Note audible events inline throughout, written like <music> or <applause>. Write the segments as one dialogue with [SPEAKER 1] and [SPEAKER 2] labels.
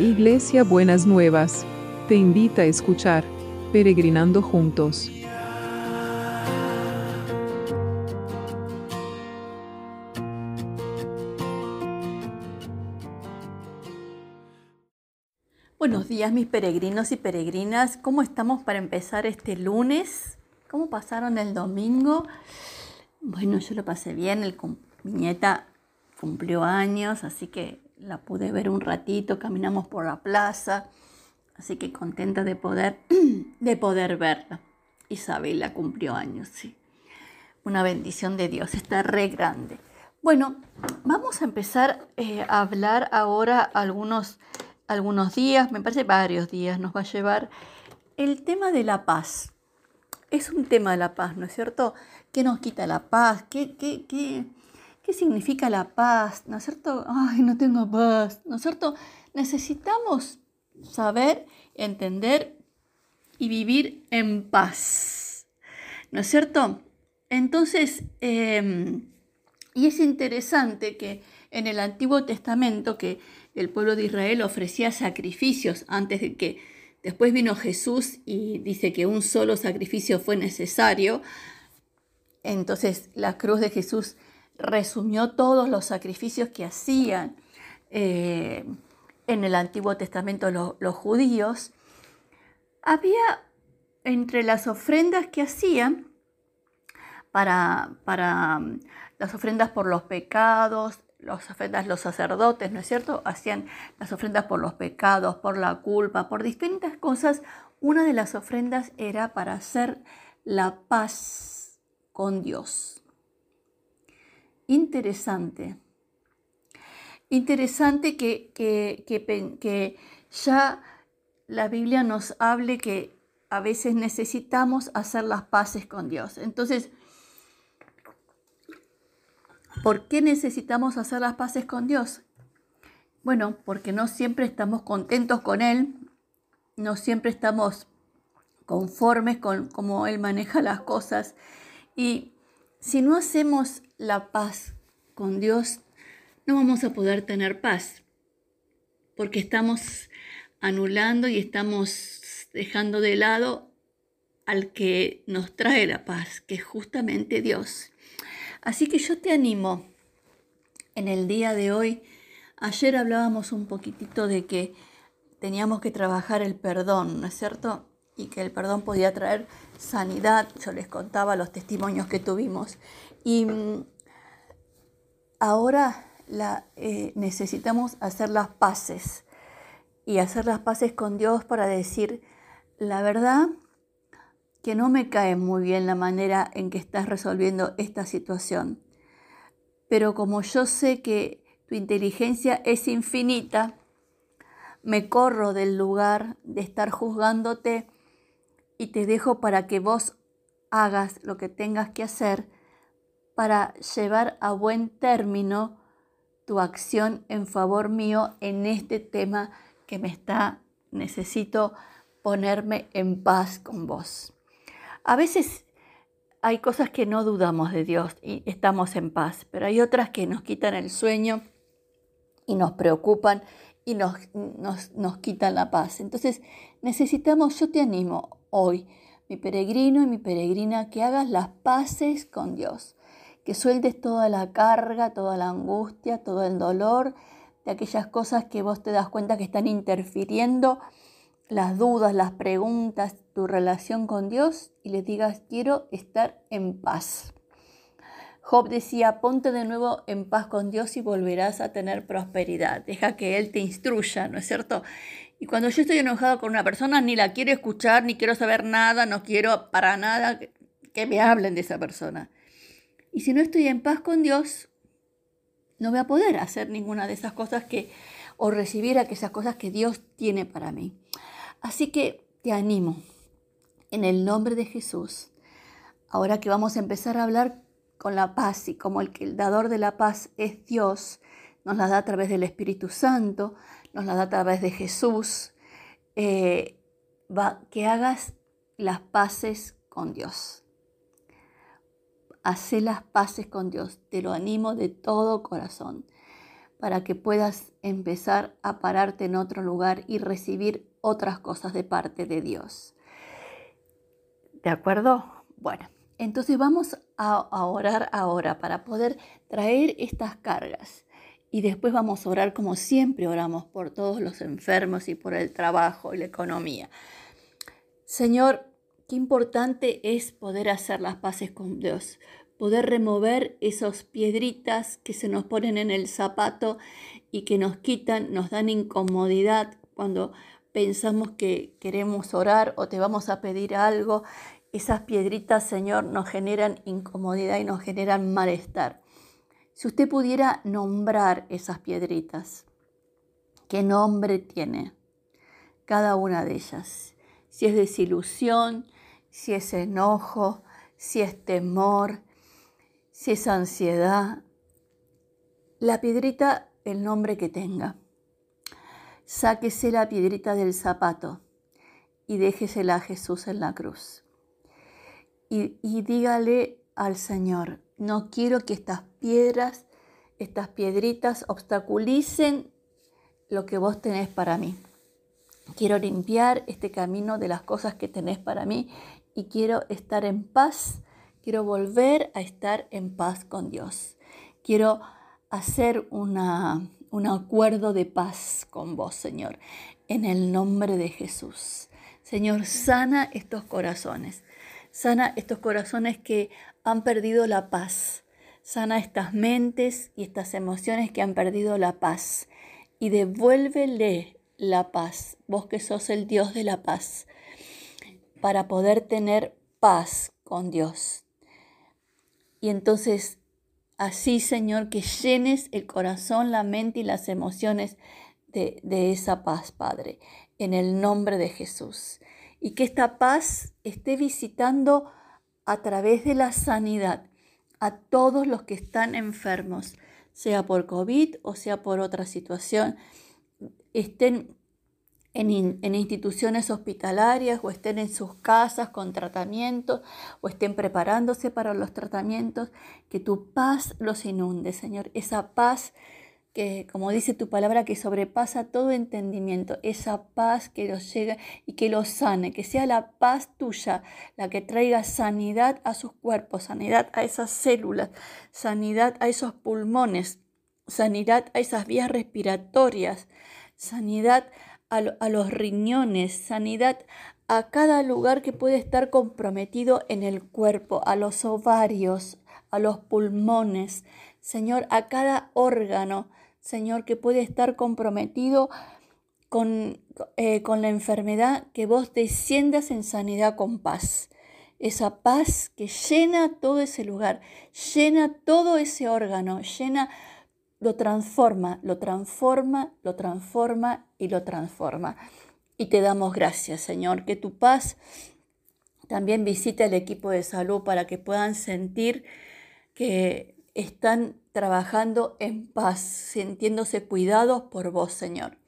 [SPEAKER 1] Iglesia Buenas Nuevas, te invita a escuchar Peregrinando Juntos.
[SPEAKER 2] Buenos días mis peregrinos y peregrinas, ¿cómo estamos para empezar este lunes? ¿Cómo pasaron el domingo? Bueno, yo lo pasé bien, el, mi nieta cumplió años, así que la pude ver un ratito, caminamos por la plaza, así que contenta de poder, <clears throat> de poder verla. Isabela cumplió años, sí. Una bendición de Dios, está re grande. Bueno, vamos a empezar eh, a hablar ahora algunos, algunos días, me parece varios días nos va a llevar el tema de la paz. Es un tema de la paz, ¿no es cierto? ¿Qué nos quita la paz? ¿Qué, qué, qué, ¿Qué significa la paz? ¿No es cierto? Ay, no tengo paz. ¿No es cierto? Necesitamos saber, entender y vivir en paz. ¿No es cierto? Entonces, em, y es interesante que en el Antiguo Testamento que el pueblo de Israel ofrecía sacrificios antes de que después vino Jesús y dice que un solo sacrificio fue necesario. Entonces la cruz de Jesús resumió todos los sacrificios que hacían eh, en el Antiguo Testamento los judíos, había entre las ofrendas que hacían para, para mm, las ofrendas por los pecados, las ofrendas los sacerdotes, ¿no es cierto? Hacían las ofrendas por los pecados, por la culpa, por distintas cosas. Una de las ofrendas era para hacer la paz con Dios interesante. Interesante que, que, ya la Biblia nos hable que a veces necesitamos hacer las paces con Dios. Entonces, ¿por qué necesitamos hacer las paces con Dios? Bueno, porque no siempre estamos contentos con Él, no siempre estamos conformes con cómo Él maneja las cosas. Y si no hacemos la paz con Dios, no vamos a poder tener paz, porque estamos anulando y estamos dejando de lado al que nos trae la paz, que es justamente Dios. Así que yo te animo en el día de hoy. Ayer hablábamos un poquitito de que teníamos que trabajar el perdón, ¿no es cierto? Y que el perdón podía traer sanidad. Yo les contaba los testimonios que tuvimos. Y mm, ahora eh, necesitamos hacer las paces y hacer las paces con Dios para decir la verdad que no me cae muy bien la manera en que estás resolviendo esta situación. Pero como yo sé que tu inteligencia es infinita, me corro del lugar de estar juzgándote y te dejo para que vos hagas lo que tengas que hacer para llevar a buen término tu acción en favor mío en este tema que me está, necesito ponerme en paz con vos. A veces hay cosas que no dudamos de Dios y estamos en paz, pero hay otras que nos quitan el sueño y nos preocupan y nos, nos, nos quitan la paz. Entonces necesitamos, yo te animo, hoy, mi peregrino y mi peregrina, que hagas las paces con Dios, que sueltes toda la carga, toda la angustia, todo el dolor de aquellas cosas que vos te das cuenta que están interfiriendo, las dudas, las preguntas, tu relación con Dios y le digas, quiero estar en paz. Job decía, ponte de nuevo en paz con Dios y volverás a tener prosperidad. Deja que Él te instruya, ¿no es cierto? Y cuando yo estoy enojado con una persona, ni la quiero escuchar, ni quiero saber nada, no quiero para nada que, me hablen de esa persona. Y si no estoy en paz con Dios, no voy a poder hacer ninguna de esas cosas que, o recibir aquellas cosas que Dios tiene para mí. Así que te animo, en el nombre de Jesús, ahora que vamos a empezar a hablar con la paz y como el que el dador de la paz es Dios, nos la da a través del Espíritu Santo, nos la da a través de Jesús, eh, que hagas las paces con Dios. Hacé las paces con Dios, te lo animo de todo corazón. para que puedas empezar a pararte en otro lugar y recibir otras cosas de parte de Dios. ¿De acuerdo? Bueno, entonces vamos a, orar ahora para poder traer estas cargas. Y después vamos a orar como siempre oramos por todos los enfermos y por el trabajo y la economía. Señor, qué importante es poder hacer las paces con Dios, poder remover esas piedritas que se nos ponen en el zapato y que nos quitan, nos dan incomodidad cuando pensamos que queremos orar o te vamos a pedir algo. Esas piedritas, Señor, nos generan incomodidad y nos generan malestar. Si usted pudiera nombrar esas piedritas, ¿qué nombre tiene cada una de ellas? Si es desilusión, si es enojo, si es temor, si es ansiedad, la piedrita, el nombre que tenga. Sáquese la piedrita del zapato y déjesela a Jesús en la cruz. Y, dígale al Señor, no quiero que estas piedras, estas piedritas obstaculicen lo que vos tenés para mí. Quiero limpiar este camino de las cosas que tenés para mí y quiero estar en paz Quiero volver a estar en paz con Dios. Quiero hacer un acuerdo de paz con vos, Señor, en el nombre de Jesús. Señor, sana estos corazones. Sana estos corazones que han perdido la paz. Sana estas mentes y estas emociones que han perdido la paz. Y devuélvele la paz, vos que sos el Dios de la paz, para poder tener paz con Dios. Y entonces, así, Señor, que llenes el corazón, la mente y las emociones de, esa paz, Padre, en el nombre de Jesús. Y que esta paz esté visitando a través de la sanidad a todos los que están enfermos, sea por COVID o sea por otra situación, estén en, instituciones hospitalarias o estén en sus casas con tratamientos o estén preparándose para los tratamientos, que tu paz los inunde, Señor. Esa paz que, como dice tu palabra, que sobrepasa todo entendimiento, esa paz que los llega y que los sane, que sea la paz tuya la que traiga sanidad a sus cuerpos, sanidad a esas células, sanidad a esos pulmones, sanidad a esas vías respiratorias, sanidad a, los riñones, sanidad a cada lugar que puede estar comprometido en el cuerpo, a los ovarios, a los pulmones, Señor, a cada órgano, Señor, que puede estar comprometido con, eh, con la enfermedad, que vos desciendas en sanidad con paz. Esa paz que llena todo ese lugar, llena todo ese órgano, llena lo transforma, lo transforma, lo transforma y lo transforma. Y te damos gracias, Señor, que tu paz también visite al equipo de salud para que puedan sentir que están trabajando en paz, sintiéndose cuidados por vos, Señor.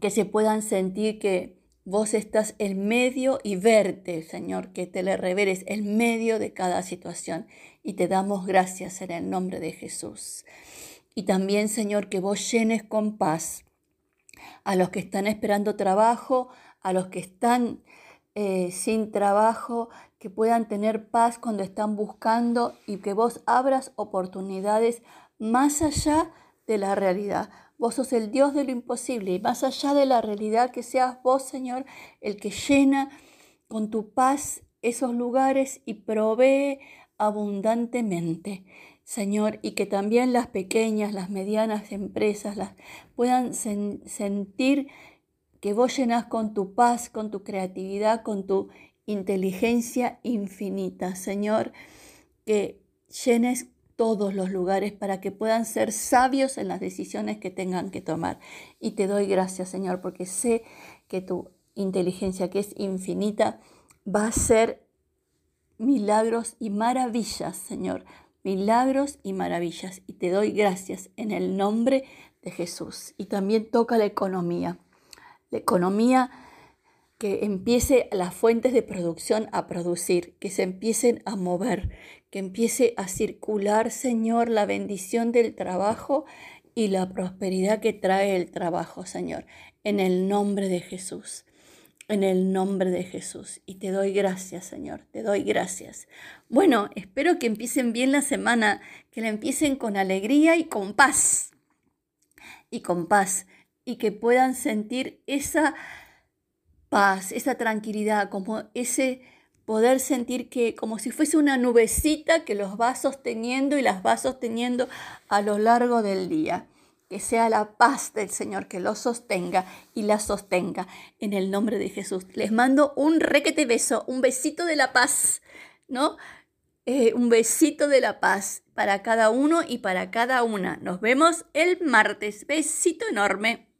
[SPEAKER 2] Que se puedan sentir que vos estás en medio y verte, Señor, que te le reveres en medio de cada situación y te damos gracias en el nombre de Jesús. Y también, Señor, que vos llenes con paz a los que están esperando trabajo, a los que están eh, sin trabajo, que puedan tener paz cuando están buscando y que vos abras oportunidades más allá de la realidad. Vos sos el Dios de lo imposible y más allá de la realidad que seas vos, Señor, el que llena con tu paz esos lugares y provee abundantemente, Señor, y que también las pequeñas, las medianas empresas las puedan sentir que vos llenas con tu paz, con tu creatividad, con tu inteligencia infinita, Señor, que llenes todos los lugares para que puedan ser sabios en las decisiones que tengan que tomar. Y te doy gracias, Señor, porque sé que tu inteligencia, que es infinita, va a ser milagros y maravillas, Señor. Milagros y maravillas. Y te doy gracias en el nombre de Jesús. Y también toca la economía. La economía que empiece las fuentes de producción a producir, que se empiecen a mover, que empiece a circular, Señor, la bendición del trabajo y la prosperidad que trae el trabajo, Señor, en el nombre de Jesús, en el nombre de Jesús. Y te doy gracias, Señor, te doy gracias. Bueno, espero que empiecen bien la semana, que la empiecen con alegría y con paz, y con paz, y que puedan sentir esa paz, esa tranquilidad, como ese poder sentir que como si fuese una nubecita que los va sosteniendo y las va sosteniendo a lo largo del día. Que sea la paz del Señor que los sostenga y la sostenga en el nombre de Jesús. Les mando un requete beso, un besito de la paz, ¿no? Eh, un besito de la paz para cada uno y para cada una. Nos vemos el martes. Besito enorme.